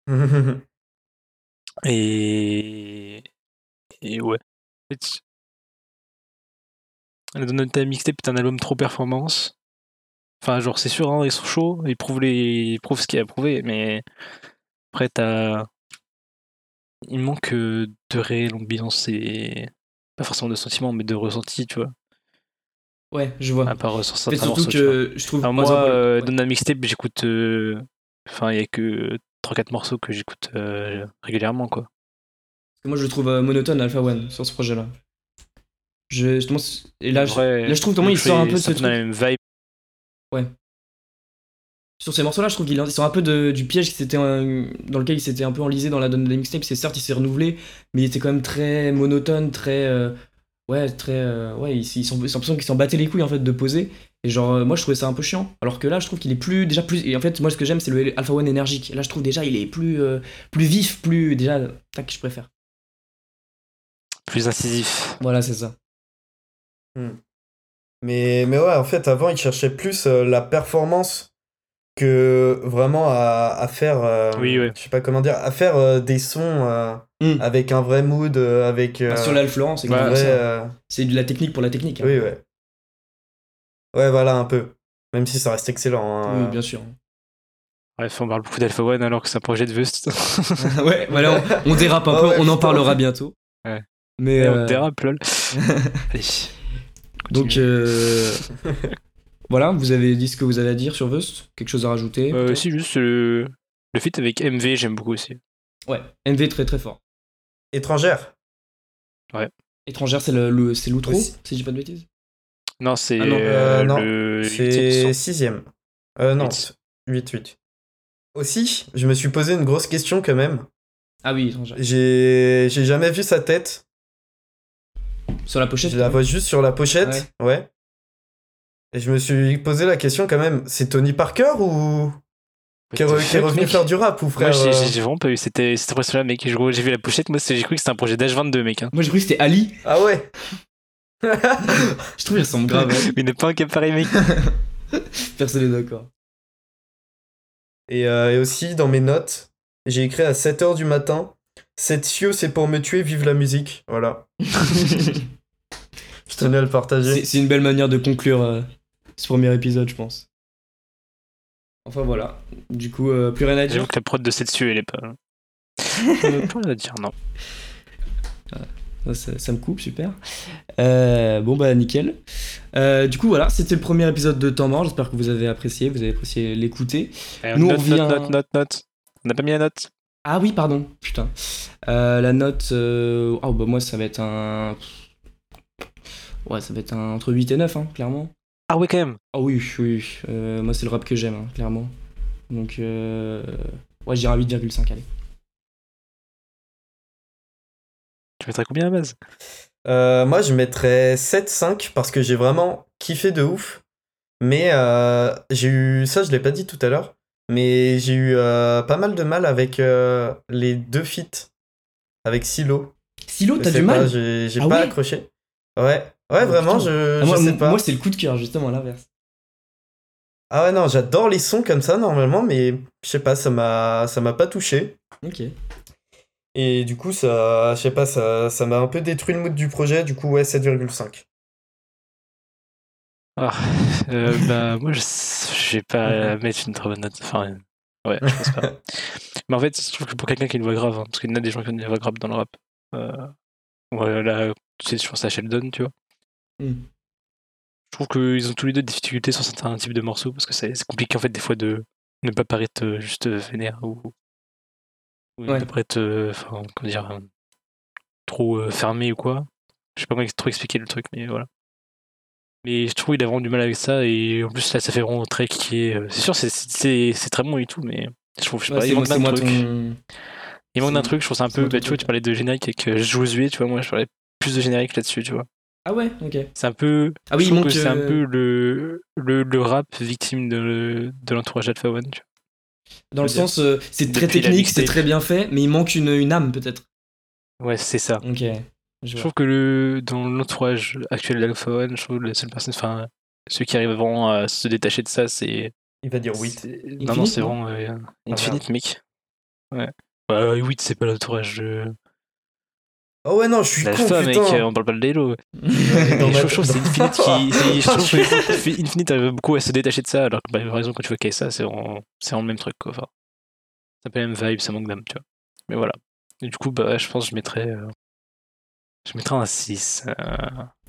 et... et ouais. La Donata Mixtape est un album trop performance. Enfin, genre, c'est sûr, hein, ils sont chauds, ils prouvent, les... ils prouvent ce qu'il a prouvé, mais après, t'as il manque de réelle ambiance et pas forcément de sentiments, mais de ressenti, tu vois. Ouais, je vois. À part sur certains morceaux. que je trouve. moi, euh, dans la mixtape, j'écoute. Enfin, il y a que 3-4 morceaux que j'écoute régulièrement, quoi. Moi, je le trouve monotone, Alpha One, sur ce projet-là. Je, justement, et là, je, là, je trouve comment il sort un peu de ce truc. même vibe. Ouais sur ces morceaux-là, je trouve qu'ils sont un peu du piège qui dans lequel il s'était un peu enlisé dans la donne de mixtape. C'est certes, il s'est renouvelé, mais il était quand même très monotone, très. Euh, ouais, très. Euh, ouais, ils, ils sont, l'impression qu'ils s'en battaient les couilles en fait de poser. Et genre, euh, moi je trouvais ça un peu chiant. Alors que là, je trouve qu'il est plus. Déjà plus. Et en fait, moi ce que j'aime, c'est le Alpha One énergique. Et là, je trouve déjà, il est plus, plus vif, plus. Déjà, tac, je préfère. Plus incisif. Voilà, c'est ça. Hmm. Mais, mais ouais, en fait, avant, il cherchait plus la performance que vraiment à, à faire euh, oui, je sais pas comment dire à faire euh, des sons euh, hmm. avec un vrai mood avec bah, sur l'Alf Florence c'est de la technique pour la technique hein. oui ouais ouais voilà un peu même si ça reste excellent hein. oui bien sûr Bref, on parle beaucoup d'Alpha One alors que c'est un projet de Vust. ouais, voilà, on, dérape un peu, on en parlera bientôt. Ouais. Mais on dérape, lol. Allez. Donc, Voilà, vous avez dit ce que vous avez à dire sur Vust? Quelque chose à rajouter? Euh, Si, juste le, le feat avec MV, j'aime beaucoup aussi. Ouais, MV très très fort. Étrangère Ouais. Étrangère, c'est le, c'est l'outro, si je dis pas de bêtises? Non, c'est ah non, euh, euh, le. C'est sixième. Euh, non, 8-8. Aussi, je me suis posé une grosse question quand même. Ah oui, étrangère. J'ai, j'ai jamais vu sa tête. Sur la pochette Je la vois juste sur la pochette, ouais. Et je me suis posé la question quand même, c'est Tony Parker ou qui est, revenu faire du rap ou frère Moi j'ai vraiment pas eu, c'était impressionnant mec, j'ai vu la pochette, moi j'ai cru que c'était un projet d'H22 mec. Hein. Moi j'ai cru que c'était Ali. Ah ouais Je trouve qu'il ressemble grave. Mais il n'est pas un pareil mec. Personne n'est d'accord. Et, euh, et, aussi dans mes notes, j'ai écrit à 7h du matin, cette cieux c'est pour me tuer, vive la musique. Voilà. je tenais à le partager. C'est une belle manière de conclure euh, ce premier épisode, je pense. Enfin voilà. Du coup, euh, plus rien à dire. J'avoue que la prod de cette cieux, elle est pas. plus rien à dire, non. Ah, ça, me coupe, super. Euh, bon, bah, nickel. Euh, du coup, voilà, c'était le premier épisode de Temps Mort. J'espère que vous avez apprécié, vous avez apprécié l'écouter. Nous, note, on revient... note, note, note, On n'a pas mis la note Ah oui, pardon, putain. la note. Oh, bah, moi, ça va être un. Ouais, ça va être un... entre 8 et 9, hein, clairement. Ah ouais, quand même. Ah oui, oui. Euh, moi, c'est le rap que j'aime, hein, clairement. Donc, euh... ouais, j'irai 8,5, allez. Tu mettrais combien à la base? Euh, Moi, je mettrais 7-5 parce que j'ai vraiment kiffé de ouf. Mais euh, j'ai eu. Ça, je l'ai pas dit tout à l'heure. Mais j'ai eu euh, pas mal de mal avec euh, les deux feats. Avec Silo. Silo, Je t'as du pas, mal? J'ai Ah pas accroché. Ouais. Ouais, Oh, vraiment, putain. je, Ah, je moi, sais pas. moi, c'est le coup de cœur, justement, à l'inverse. Ah ouais, non, j'adore les sons comme ça normalement, mais je sais pas, ça m'a ça m'a pas touché. Ok. Et du coup, ça, je sais pas, ça ça m'a un peu détruit le mood du projet. Du coup, ouais, 7,5. Ah, euh, bah, moi, je je vais pas mettre une très bonne note. Enfin, ouais, je pense pas. Mais en fait, je trouve que pour quelqu'un qui a une voix grave, hein, parce qu'il y en a des gens qui ont une voix grave dans le rap. Euh, ouais, là, tu sais, je pense à Sheldon, tu vois. Hmm. Je trouve qu'ils ont tous les deux des difficultés sur certains types de morceaux, parce que c'est c'est compliqué, en fait, des fois, de ne pas paraître euh, juste euh, vénère ou, ou Ouais. ne pas paraître, euh, enfin, comment dire, euh, trop euh, fermé ou quoi. Je sais pas comment trop expliquer le truc, mais voilà. Mais je trouve qu'il a vraiment du mal avec ça, et en plus, là, ça fait vraiment très qui est. C'est sûr, c'est- c'est c'est très bon et tout, mais je trouve, je sais Ouais, pas, c'est il manque c'est d'un truc. ton. Il manque d'un c'est- truc, je trouve ça un c'est peu. Bah, tu vois, truc. tu parlais de générique avec Josué, tu vois, moi, je parlais plus de générique là-dessus, tu vois. Ah ouais, ok. C'est un peu. Ah oui, je il trouve manque, que c'est un euh, peu le, le, le rap victime de, de l'entourage d'Alpha One, tu vois. Dans le dire, sens, euh, c'est très technique, c'est très bien fait, mais il manque une, une âme, peut-être. Ouais, c'est ça. Ok. Je trouve que le, dans l'entourage actuel d'Alpha One, je trouve que la seule personne, enfin, ceux qui arrivent vraiment à se détacher de ça, c'est. Il va dire oui. c'est- Non, non, c'est vraiment euh, Infinite, mec. Ouais. Bah, oui, c'est pas l'entourage de. Oh ouais, non, je suis con, D'Alpha, mec, putain. euh, on parle pas de Lelo. Je trouve que c'est Infinite qui. c'est- Je trouve je que Infinite arrive beaucoup à se détacher de ça, alors que, bah, par exemple, quand tu vois KSA, c'est vraiment, c'est vraiment le même truc, quoi. Enfin, ça peut la même vibe, ça manque d'âme, tu vois. Mais voilà. Et du coup, bah, je pense que je mettrais. euh, Je mettrais un 6. euh,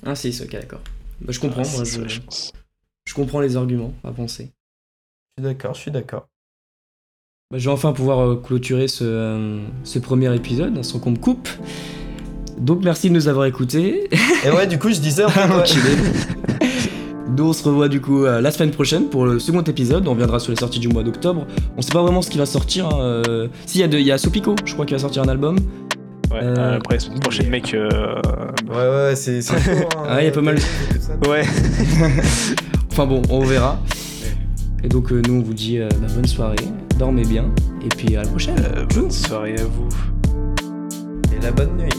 Un 6, ok, d'accord. Bah, je comprends, un moi, 6, je, ouais, je pense. je comprends les arguments à penser. Je suis d'accord, je suis d'accord. Bah, je vais enfin pouvoir clôturer ce, euh, ce premier épisode, hein, sans qu'on me coupe. Donc merci de nous avoir écoutés. Et ouais, du coup, je disais en fait, ouais. Enculé. Nous on se revoit du coup euh, la semaine prochaine pour le second épisode. On reviendra sur les sorties du mois d'octobre. On sait pas vraiment ce qui va sortir. hein, euh, Si, il y, a de- il y a Sopico, je crois qu'il va sortir un album. Ouais, Euh, après, la semaine prochaine, mec. euh, Ouais, ouais, c'est hein, Ah, y a pas mal. tout ça. Ouais. Enfin bon, on verra. Et donc euh, nous on vous dit euh, bah, bonne soirée, dormez bien, et puis à la prochaine. Euh, bonne soirée à vous. Et la bonne nuit.